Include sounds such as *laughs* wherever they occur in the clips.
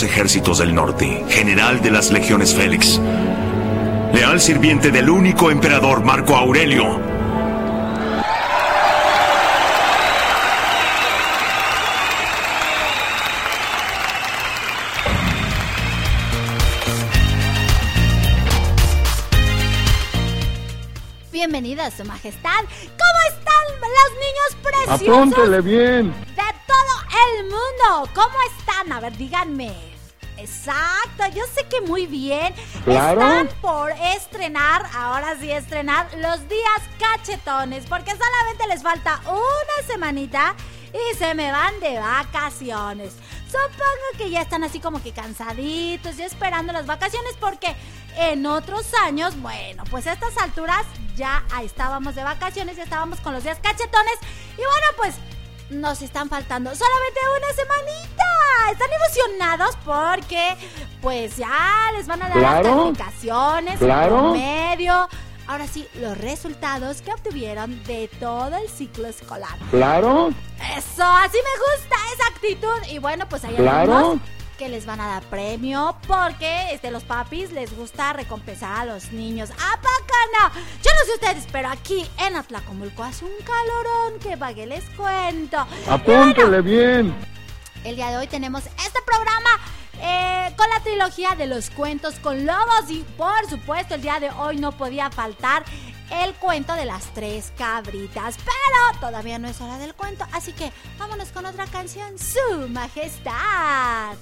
los ejércitos del norte, general de las legiones Félix, leal sirviente del único emperador Marco Aurelio. Bienvenida, Su Majestad. ¿Cómo están los niños preciosos? Apúntele bien. ¿Cómo están? A ver, díganme. Exacto, yo sé que muy bien. Claro. Están por estrenar, ahora sí estrenar, los días cachetones, porque solamente les falta una semanita y se me van de vacaciones. Supongo que ya están así como que cansaditos y esperando las vacaciones porque en otros años, bueno, pues a estas alturas ya estábamos de vacaciones, ya estábamos con los días cachetones y bueno, pues nos están faltando solamente una semanita. Están emocionados porque pues ya les van a dar las calificaciones, claro. medio. Ahora sí, los resultados que obtuvieron de todo el ciclo escolar. Claro. Eso, así me gusta esa actitud. Y bueno, pues hay claro que les van a dar premio porque este, los papis les gusta recompensar a los niños. ¡A no! Yo no sé ustedes, pero aquí en Atlacomulco hace un calorón que vague les cuento. Apúntele bien. El día de hoy tenemos este programa eh, con la trilogía de los cuentos con lobos y por supuesto el día de hoy no podía faltar el cuento de las tres cabritas. Pero todavía no es hora del cuento, así que vámonos con otra canción, Su Majestad.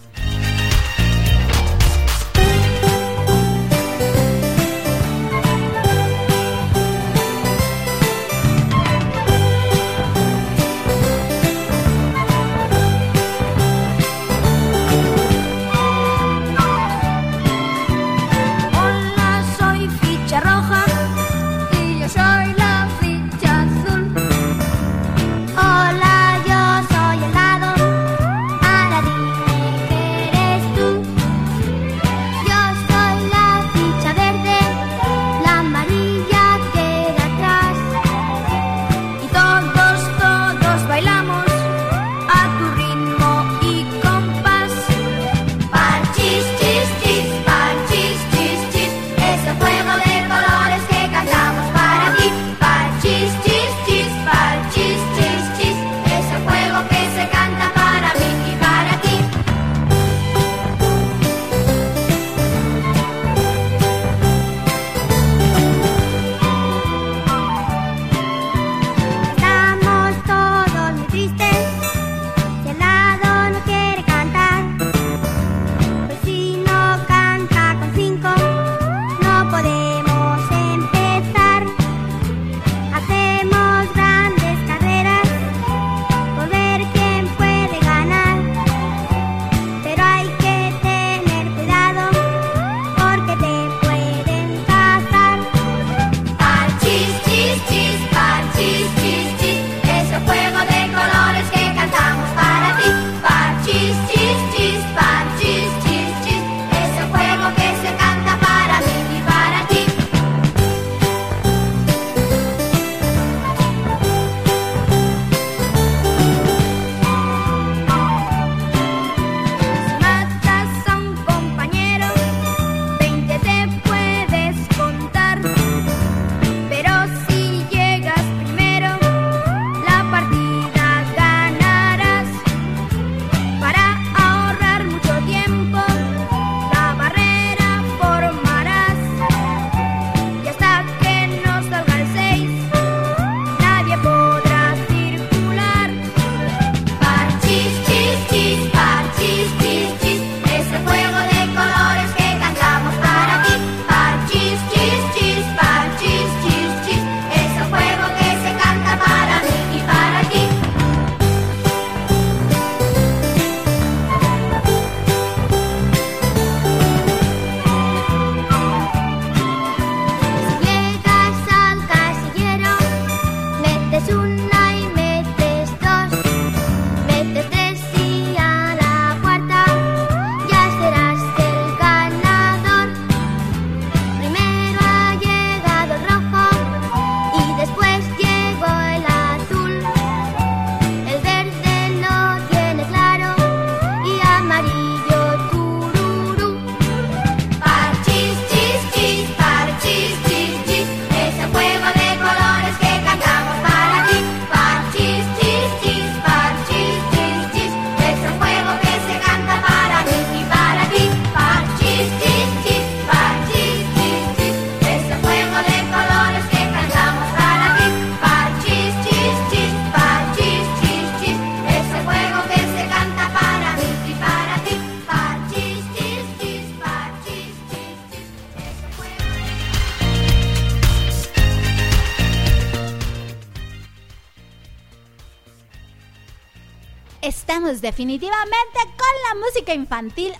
Definitivamente con la música infantil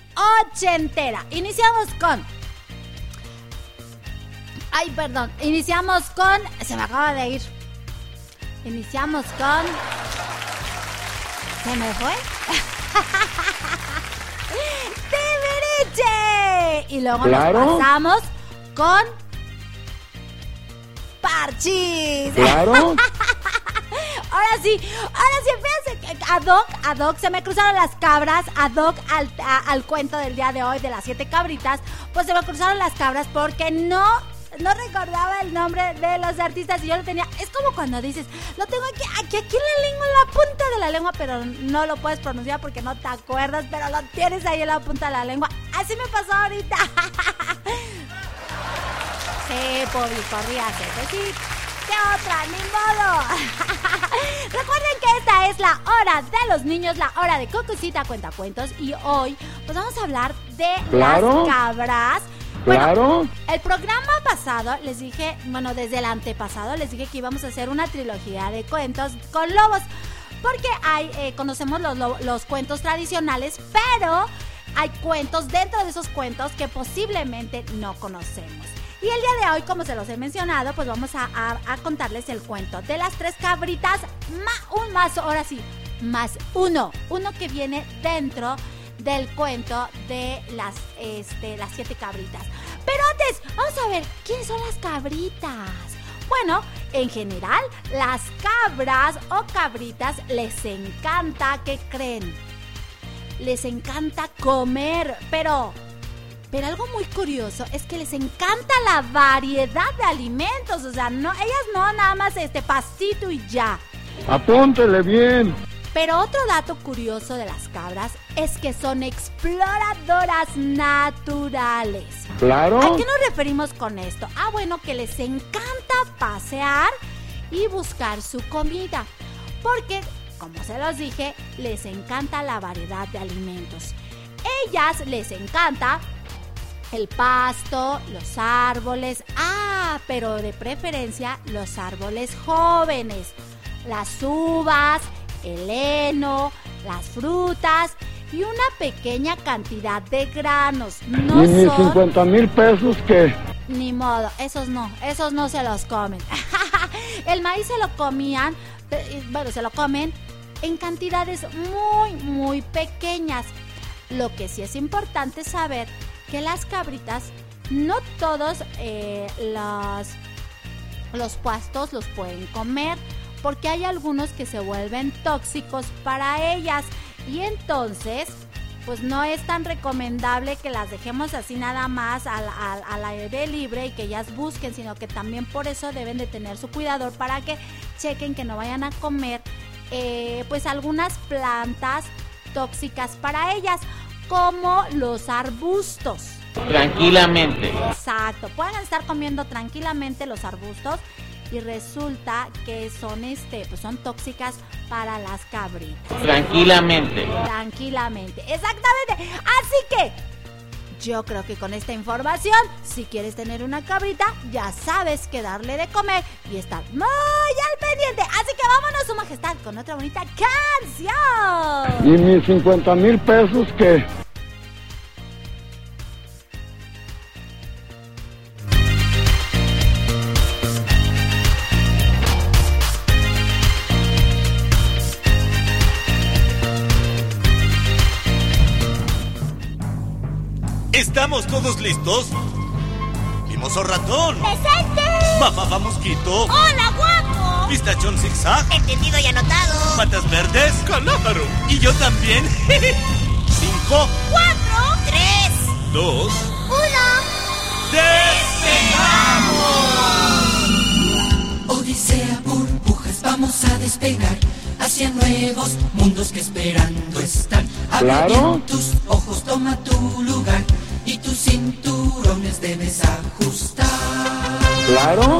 ochentera. Iniciamos con... Ay, perdón. Iniciamos con... Se me acaba de ir. Iniciamos con... ¿Se me fue? *laughs* ¡Tibiriche! Y luego nos pasamos con... Parchis. Claro. *laughs* ahora sí, ahora sí, ad hoc, ad hoc, se me cruzaron las cabras, ad hoc al, al cuento del día de hoy de las siete cabritas, pues se me cruzaron las cabras porque no no recordaba el nombre de los artistas y yo lo tenía. Es como cuando dices, lo tengo aquí, aquí, aquí en la lengua, en la punta de la lengua, pero no lo puedes pronunciar porque no te acuerdas, pero lo tienes ahí en la punta de la lengua. Así me pasó ahorita. *laughs* Sí, público, ríase. Sí, ¿qué otra? ¡Ni modo! *laughs* Recuerden que esta es la hora de los niños, la hora de Cucucita Cuentacuentos. Y hoy, pues vamos a hablar de Claro. las cabras. Claro. El programa pasado les dije, bueno, desde el antepasado les dije que íbamos a hacer una trilogía de cuentos con lobos. Porque hay, eh, conocemos los, lo- los cuentos tradicionales, pero hay cuentos dentro de esos cuentos que posiblemente no conocemos. Y el día de hoy, como se los he mencionado, pues vamos a, contarles el cuento de las tres cabritas, más un ahora sí, más uno, uno que viene dentro del cuento de las, este, las siete cabritas. Pero antes, vamos a ver, ¿quiénes son las cabritas? Bueno, en general, las cabras o cabritas les encanta, ¿qué creen? Les encanta comer, pero... Pero algo muy curioso es que les encanta la variedad de alimentos, o sea, no, ellas no nada más este pastito y ya. Apúntele bien. Pero otro dato curioso de las cabras es que son exploradoras naturales. Claro. ¿A qué nos referimos con esto? Ah, bueno, que les encanta pasear y buscar su comida. Porque, como se los dije, les encanta la variedad de alimentos. Ellas les encanta el pasto, los árboles. Ah, pero de preferencia los árboles jóvenes. Las uvas, el heno, las frutas y una pequeña cantidad de granos. No y mis son 50 mil pesos que... ni modo, esos no, esos no se los comen. *laughs* El maíz se lo comían, eh, bueno, se lo comen en cantidades muy, muy pequeñas. Lo que sí es importante saber que las cabritas, no todos eh, los, los pastos los pueden comer, porque hay algunos que se vuelven tóxicos para ellas. Y entonces, pues no es tan recomendable que las dejemos así nada más al, al- al aire libre y que ellas busquen, sino que también por eso deben de tener su cuidador para que chequen que no vayan a comer eh, pues algunas plantas tóxicas para ellas, como los arbustos. Tranquilamente. Exacto, pueden estar comiendo tranquilamente los arbustos y resulta que son este, pues son tóxicas para las cabritas. Tranquilamente. Tranquilamente, exactamente. Así que yo creo que con esta información, si quieres tener una cabrita, ya sabes que darle de comer y estar muy al pendiente. Así que vámonos, su majestad, con otra bonita canción. Y mis 50 mil pesos que... ¿Estamos todos listos? Mimoso ratón. ¡Presente! Mamá va mosquito. ¡Hola, guapo! Pistachón zigzag. Entendido y anotado. Patas verdes. Calámaro. Y yo también. *laughs* Cinco, ¡Cuatro! ¡Tres! dos, ¡Uno! ¡despegamos! Odisea, burbujas, vamos a despegar hacia nuevos mundos que esperando están. Abre Claro. bien tus ojos, toma tu lugar cinturones debes ajustar. Claro.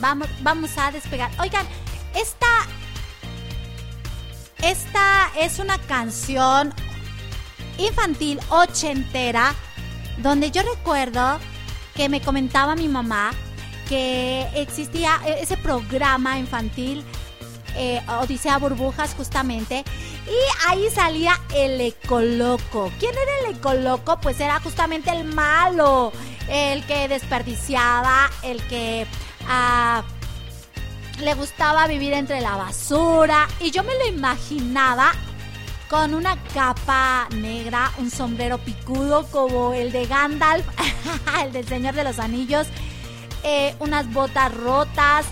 Vamos, vamos a despegar. Oigan, esta. Esta es una canción infantil ochentera donde yo recuerdo que me comentaba mi mamá que existía ese programa infantil eh, Odisea Burbujas justamente y ahí salía el Ecoloco. ¿Quién era el Ecoloco? Pues era justamente el malo, el que desperdiciaba, el que le gustaba vivir entre la basura y yo me lo imaginaba con una capa negra, un sombrero picudo como el de Gandalf, *laughs* el del Señor de los Anillos, eh, unas botas rotas,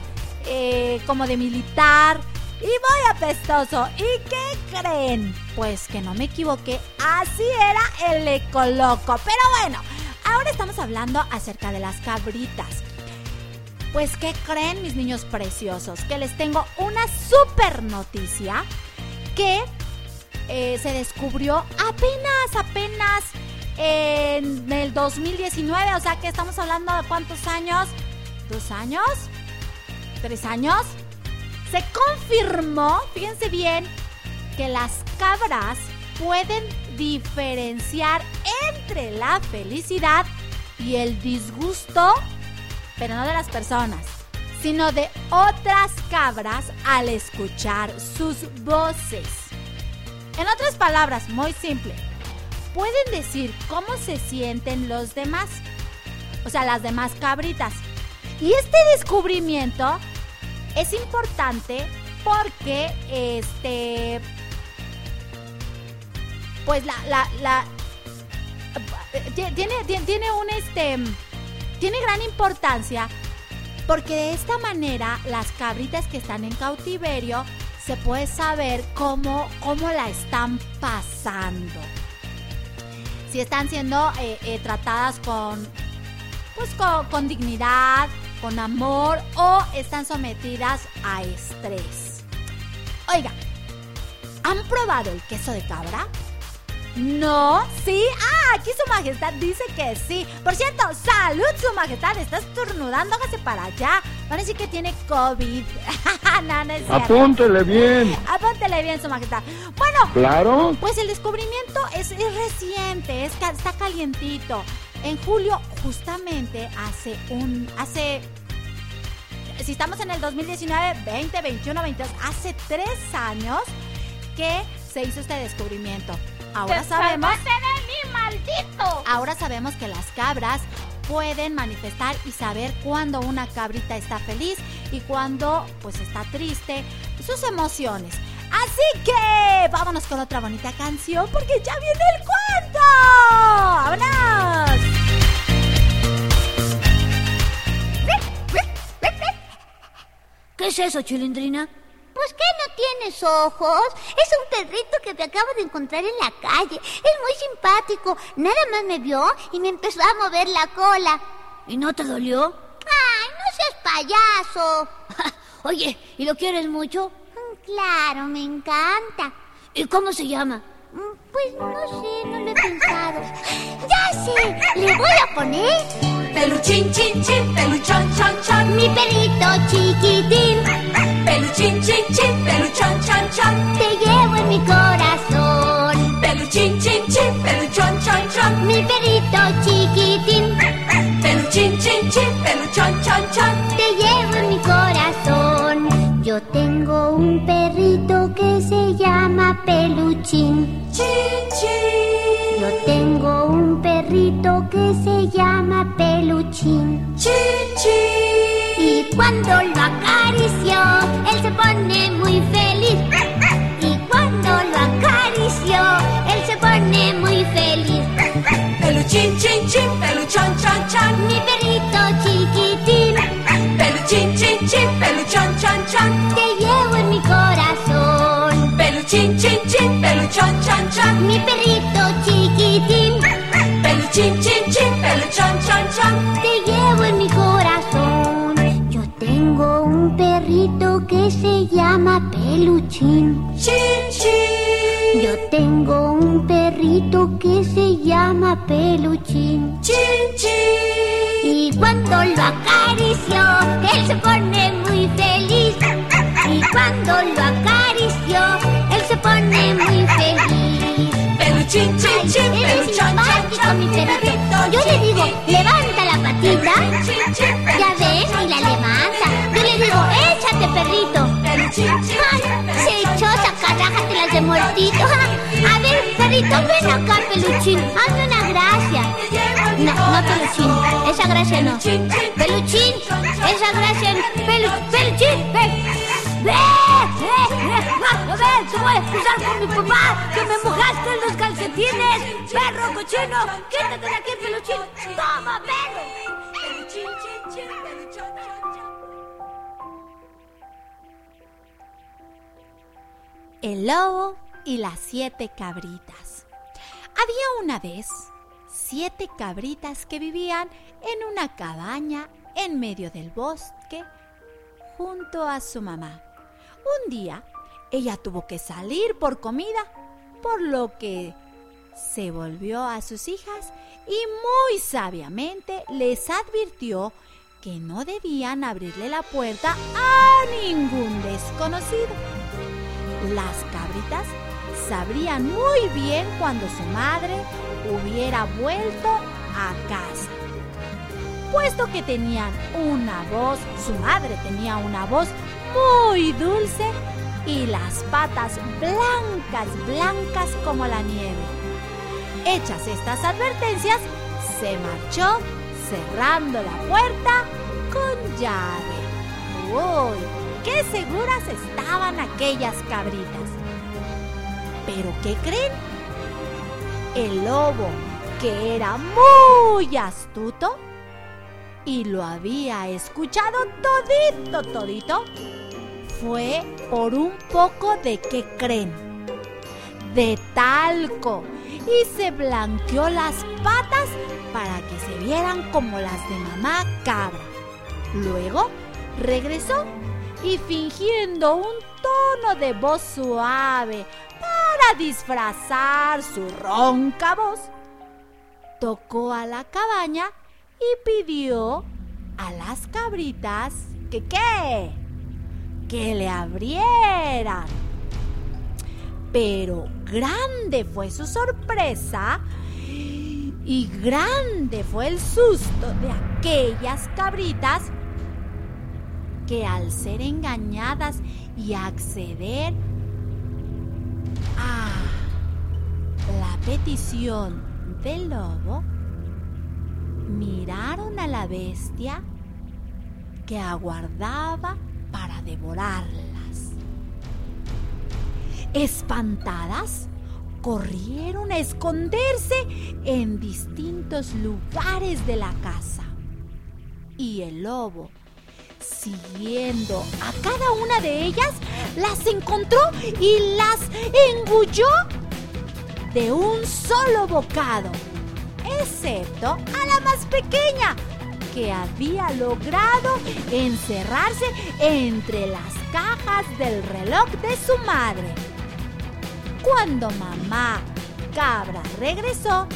eh, como de militar, y muy apestoso. ¿Y qué creen? Pues que no me equivoqué, así era el ecoloco. Pero bueno, ahora estamos hablando acerca de las cabritas. Pues ¿qué creen mis niños preciosos? Que les tengo una super noticia que eh, se descubrió apenas, apenas en el 2019. O sea que estamos hablando de cuántos años? ¿Dos años? ¿Tres años? Se confirmó, fíjense bien, que las cabras pueden diferenciar entre la felicidad y el disgusto, pero no de las personas, sino de otras cabras al escuchar sus voces. En otras palabras, muy simple, pueden decir cómo se sienten los demás, o sea, las demás cabritas. Y este descubrimiento es importante porque este pues la, la, la tiene, tiene, tiene un este tiene gran importancia porque de esta manera las cabritas que están en cautiverio se puede saber cómo, cómo la están pasando. Si están siendo eh, eh, tratadas con, pues con, con dignidad, con amor o están sometidas a estrés. Oiga, ¿han probado el queso de cabra? No, sí. Ah, aquí su majestad dice que sí. Por cierto, salud, su majestad. Está estornudando, hágase para allá. Van a decir que tiene COVID. *laughs* no, no es cierto. Apúntele bien. Apúntele bien, su majestad. Bueno, Claro. pues el descubrimiento es, es reciente, es, está calientito. En julio, justamente hace un. hace. Si estamos en el 2019, 20, 21, 22, hace tres años que se hizo este descubrimiento. Ahora sabemos. ¡Salvaste de mí, maldito! Ahora sabemos que las cabras pueden manifestar y saber cuándo una cabrita está feliz y cuándo pues está triste, sus emociones. Así que vámonos con otra bonita canción porque ya viene el cuento. ¡Vámonos! ¿Qué es eso, chilindrina? Pues que no tienes ojos. Es un perrito que me acabo de encontrar en la calle. Es muy simpático. Nada más me vio y me empezó a mover la cola. ¿Y no te dolió? Ay, no seas payaso. *laughs* Oye, ¿y lo quieres mucho? Claro, me encanta. ¿Y cómo se llama? Pues no sé, no lo he pensado. *laughs* ¡Ya sé! Le voy a poner Peluchín, chin, chin, peluchón, chon, chon. mi perrito chiquitín. Peluchín, chin, chin, peluchón, chon, chon. Te llevo en mi corazón. Peluchín, chin, chin, peluchón, chon, chon. Mi perrito chiquitín, Peluchín, chin, chin, peluchón, chon, chon. te llevo en mi corazón. Yo tengo un perrito que se llama Peluchín. Chin, chin. Yo tengo un perrito que se llama Peluchín. Chin. Y cuando lo acaricio, él se pone muy feliz. Y cuando lo acaricio, él se pone muy feliz. Peluchín, chin, chin, peluchón, chon, chon. Mi perrito chiquitín, Peluchín, chin, chin, peluchón, chon, chon. te llevo en mi corazón. Peluchín, chin, chin, peluchón, chon, chon. Mi perrito chiquitín, Peluchín, chin, chin, peluchón, chon, chon. te llevo en mi corazón. Yo tengo un perrito que se llama Peluchín. Chin, chin. Yo tengo un perrito que se llama Peluchín. Chin, chin. Y cuando lo acaricio, él se pone muy feliz. Y cuando lo acaricio, él se pone muy feliz. Chin, chin, chon, chon. mi perrito. Yo le digo, levanta la patita. Chin, chin, Ya ves, y la levanta. Yo le digo, échate, perrito. Chin, Ay, se echó las de muertito. A ver, perrito, ven acá, peluchín. Hazme una gracia. No, no, peluchín. Esa gracia no. Peluchín, esa gracia no. Pelu, peluchín, ven. ¡Ven! ¡Ven! ven! ¡A ver! ¡Te voy a excusar con mi papá! ¡Que me mojaste en los calcetines! ¡Perro cochino! ¡Quítate de aquí, peluchín! ¡Toma, perro! El lobo y las siete cabritas. Había una vez siete cabritas que vivían en una cabaña en medio del bosque junto a su mamá. Un día ella tuvo que salir por comida, por lo que se volvió a sus hijas y muy sabiamente les advirtió que no debían abrirle la puerta a ningún desconocido. Las cabritas sabrían muy bien cuando su madre hubiera vuelto a casa. Puesto que tenían una voz, su madre tenía una voz muy dulce y las patas blancas, blancas como la nieve. Hechas estas advertencias, se marchó cerrando la puerta con llave. ¡Uy! ¡Qué seguras estaban aquellas cabritas! ¿Pero qué creen? El lobo, que era muy astuto y lo había escuchado todito, todito, fue por un poco de qué creen, de talco, y se blanqueó las patas para que se vieran como las de mamá cabra. Luego regresó y fingiendo un tono de voz suave para disfrazar su ronca voz, tocó a la cabaña y pidió a las cabritas que que le abrieran. Pero grande fue su sorpresa y grande fue el susto de aquellas cabritas que al ser engañadas y acceder a la petición del lobo, miraron a la bestia que aguardaba para devorarlas. Espantadas, corrieron a esconderse en distintos lugares de la casa. Y el lobo, siguiendo a cada una de ellas, las encontró y las engulló de un solo bocado, excepto a la más pequeña, que había logrado encerrarse entre las cajas del reloj de su madre. Cuando mamá cabra regresó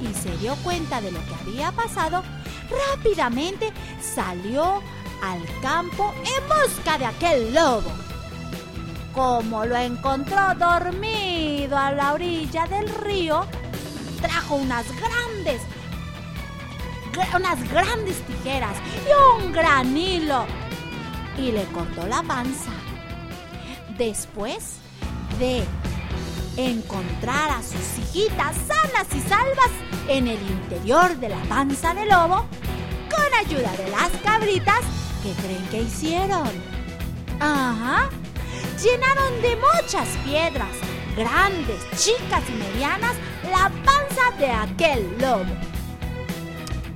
y se dio cuenta de lo que había pasado, rápidamente salió al campo en busca de aquel lobo. Como lo encontró dormido a la orilla del río, trajo unas grandes, gra- unas grandes tijeras y un gran hilo y le cortó la panza. Después de encontrar a sus hijitas sanas y salvas en el interior de la panza del lobo, con ayuda de las cabritas, ¿qué creen que hicieron? Ajá, llenaron de muchas piedras, grandes, chicas y medianas, la panza de aquel lobo.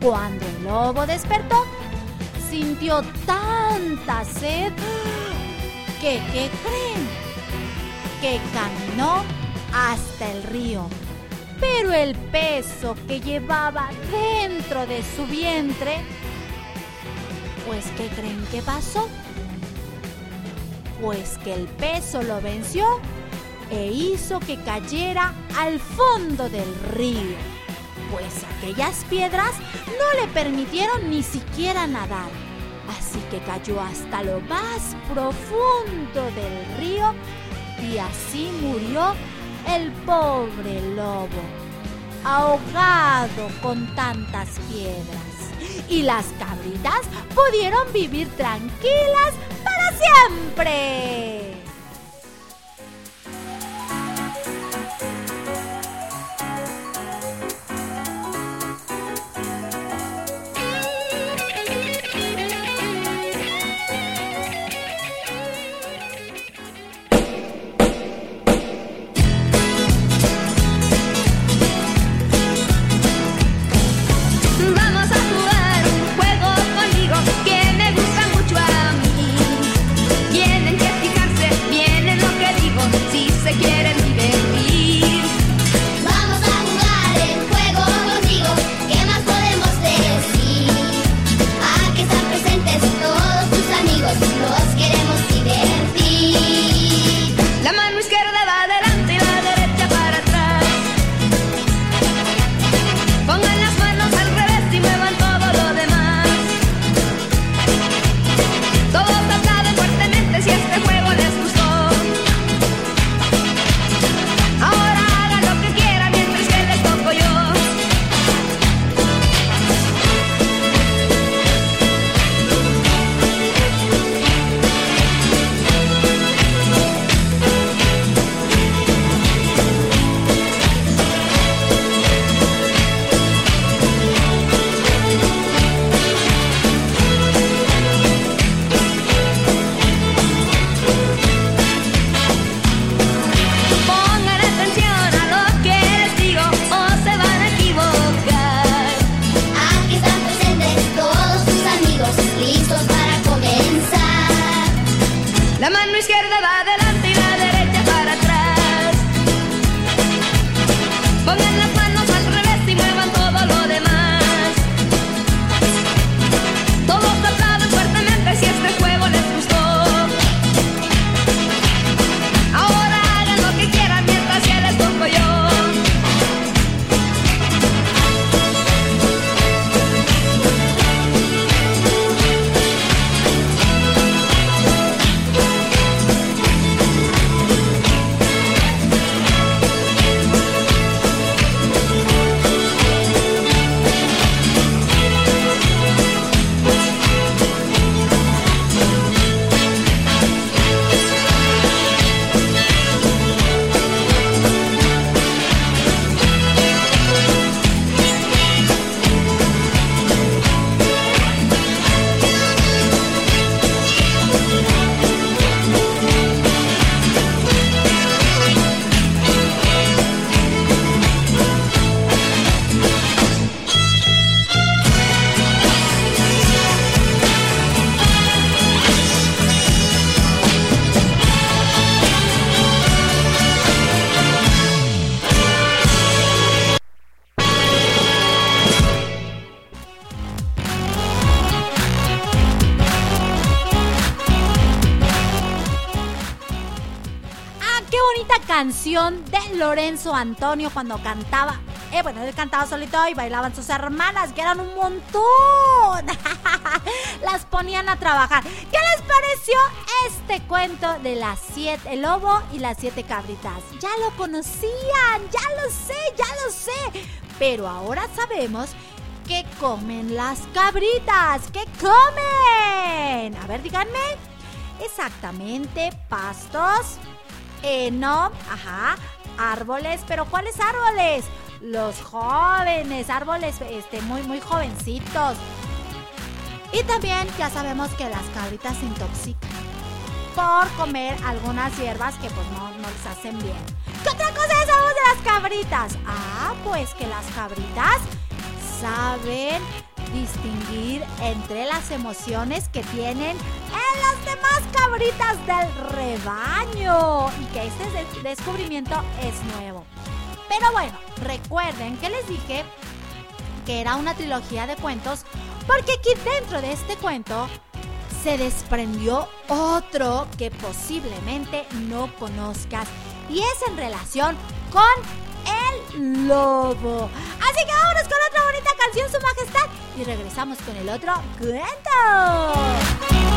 Cuando el lobo despertó, sintió tanta sed que, ¿qué creen? Que caminó hasta el río. Pero el peso que llevaba dentro de su vientre, pues ¿qué creen que pasó? Pues que el peso lo venció e hizo que cayera al fondo del río, pues aquellas piedras no le permitieron ni siquiera nadar. Así que cayó hasta lo más profundo del río y así murió el pobre lobo, ahogado con tantas piedras. Y las cabritas pudieron vivir tranquilas para siempre. De Lorenzo Antonio cuando cantaba Eh, bueno, él cantaba solito y bailaban sus hermanas, que eran un montón. *laughs* Las ponían a trabajar. ¿Qué les pareció este cuento de las siete, el lobo y las siete cabritas? Ya lo conocían, ya lo sé, ya lo sé. Pero ahora sabemos que comen las cabritas. ¿Qué comen? A ver, díganme. Exactamente, pastos, heno, ajá, árboles, pero ¿cuáles árboles? Los jóvenes, árboles este, muy, muy jovencitos. Y también ya sabemos que las cabritas se intoxican por comer algunas hierbas que pues no, no les hacen bien. ¿Qué otra cosa sabemos de las cabritas? Ah, pues que las cabritas saben distinguir entre las emociones que tienen en las demás cabritas del rebaño y que este des- descubrimiento es nuevo. Pero bueno, recuerden que les dije que era una trilogía de cuentos porque aquí dentro de este cuento se desprendió otro que posiblemente no conozcas y es en relación con lobo. Así que vámonos con otra bonita canción, Su Majestad, y regresamos con el otro cuento.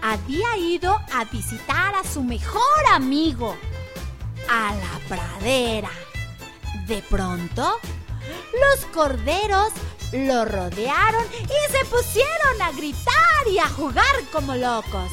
Había ido a visitar a su mejor amigo, a la pradera. De pronto, los corderos lo rodearon y se pusieron a gritar y a jugar como locos.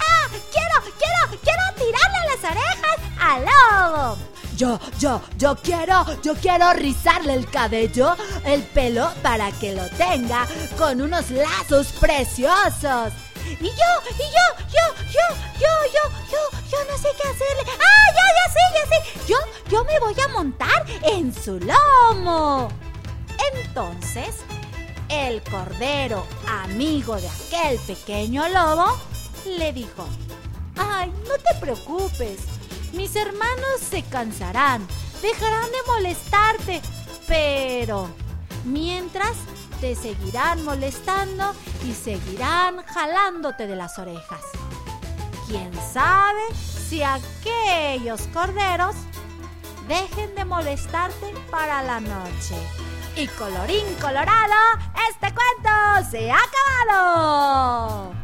¡Ah! ¡Quiero, quiero, quiero tirarle las orejas al lobo! Yo, yo, yo quiero, yo quiero rizarle el cabello, el pelo para que lo tenga con unos lazos preciosos. Y yo, y yo, yo, yo, yo, yo, yo, yo no sé qué hacerle. ¡Ah, ya, ya sé, ya sé! Yo, yo me voy a montar en su lomo. Entonces, el cordero, amigo de aquel pequeño lobo, le dijo, Ay, no te preocupes, mis hermanos se cansarán, dejarán de molestarte, pero mientras te seguirán molestando y seguirán jalándote de las orejas. ¿Quién sabe si aquellos corderos dejen de molestarte para la noche. Y colorín colorado, este cuento se ha acabado.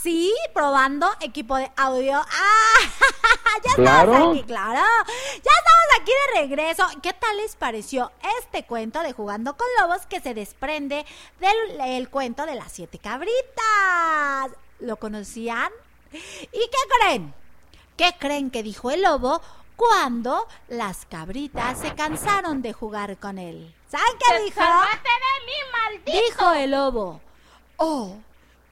Sí, probando equipo de audio. *laughs* ¡Ah! ya Claro. estamos aquí, claro. Ya estamos aquí de regreso. ¿Qué tal les pareció este cuento de Jugando con Lobos que se desprende del el cuento de las siete cabritas? ¿Lo conocían? ¿Y qué creen? ¿Qué creen que dijo el lobo cuando las cabritas se cansaron de jugar con él? ¿Saben qué dijo? de mí, maldito! Dijo el lobo. Oh,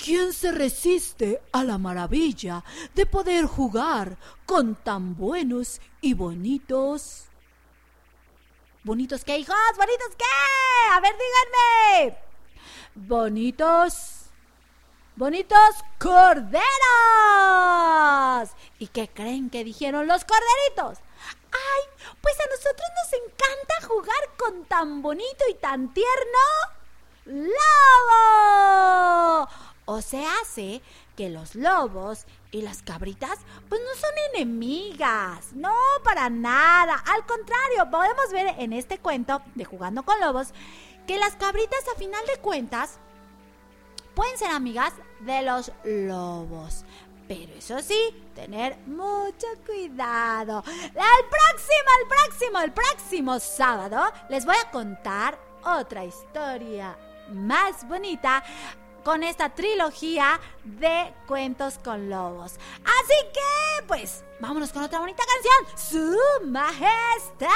¿quién se resiste a la maravilla de poder jugar con tan buenos y bonitos? ¿Bonitos qué, hijos? ¿Bonitos qué? A ver, díganme. Bonitos. Bonitos corderos. ¿Y qué creen que dijeron los corderitos? Ay, pues a nosotros nos encanta jugar con tan bonito y tan tierno lobo. O se hace que los lobos y las cabritas pues no son enemigas, no para nada. Al contrario, podemos ver en este cuento de Jugando con Lobos que las cabritas a final de cuentas pueden ser amigas de los lobos. Pero eso sí, tener mucho cuidado. El próximo, el próximo, el próximo sábado les voy a contar otra historia más bonita con esta trilogía de cuentos con lobos. Así que, pues, vámonos con otra bonita canción. Su Majestad.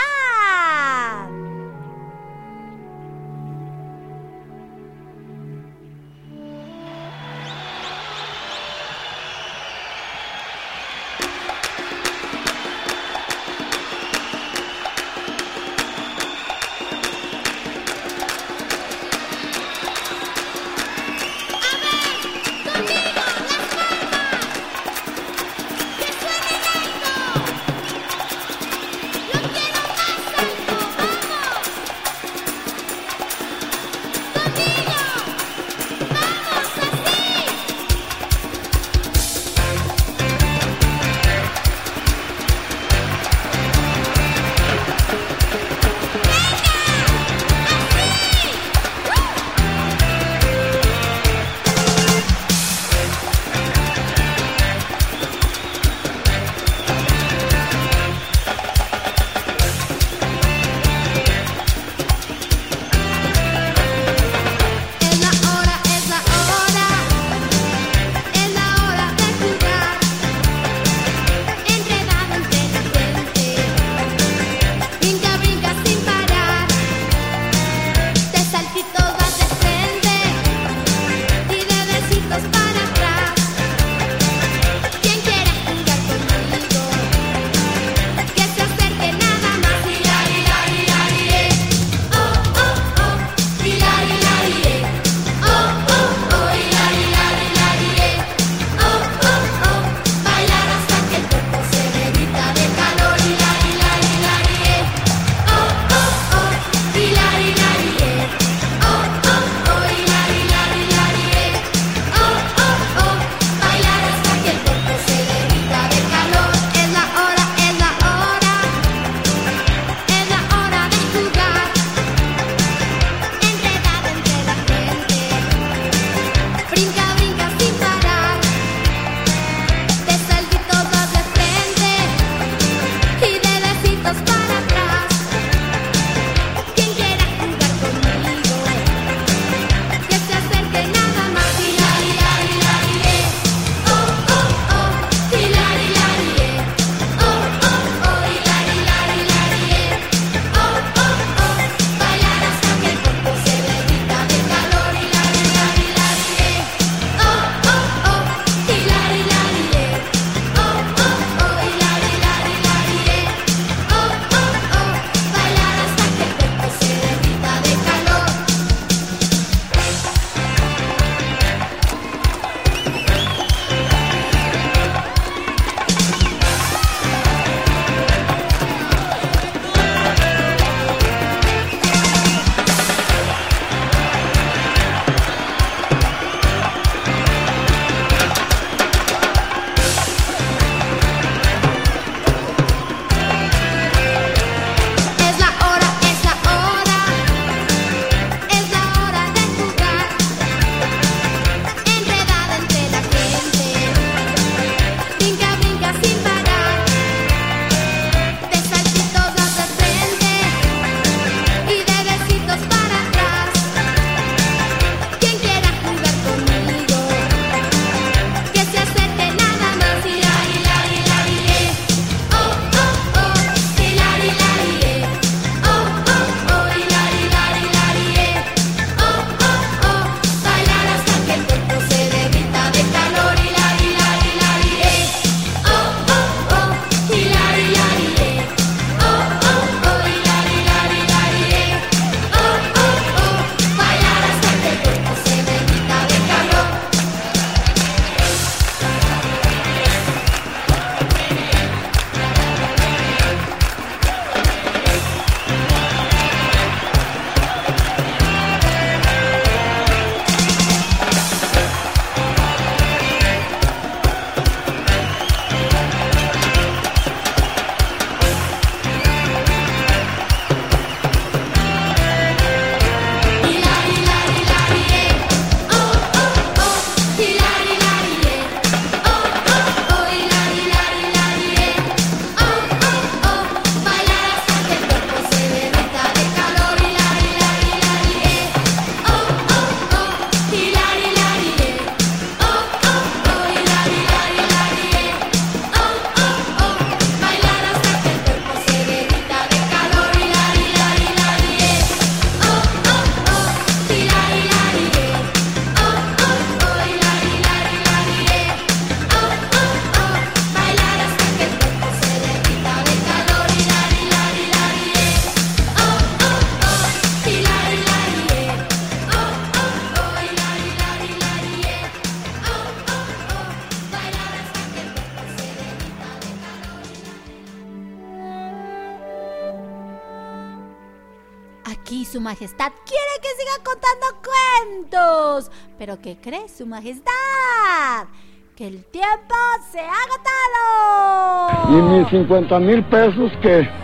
Pero ¿qué cree su majestad? Que el tiempo se ha agotado. ¿Y mis 50 mil pesos qué?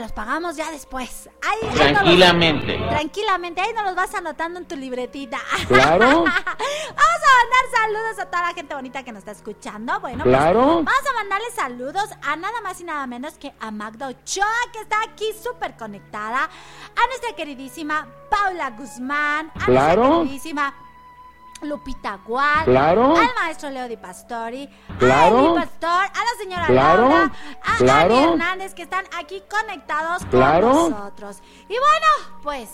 Te los pagamos ya después. Ahí, ahí no los- Tranquilamente. tranquilamente, ahí nos los vas anotando en tu libretita. Claro. *laughs* Vamos a mandar saludos a toda la gente bonita que nos está escuchando. Bueno, pues, Claro. vamos a mandarle saludos a nada más y nada menos que a Magda Ochoa, que está aquí súper conectada. A nuestra queridísima Paula Guzmán. A Claro. nuestra queridísima Lupita Gual. Claro. Al maestro Leo Di Pastori. Claro. A Eli Pastor. A la señora Claro. Laura. A Claro. Hernández, que están aquí conectados Claro. con nosotros. Y bueno, pues,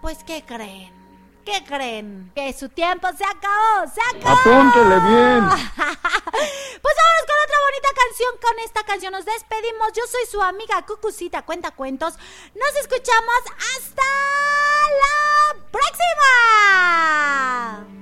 pues, ¿qué creen? ¿Qué creen? Que su tiempo se acabó, se acabó. Apúntele bien. *laughs* Pues vámonos con otra bonita canción. Con esta canción nos despedimos. Yo soy su amiga Cucucita Cuenta Cuentos. Nos escuchamos hasta la próxima.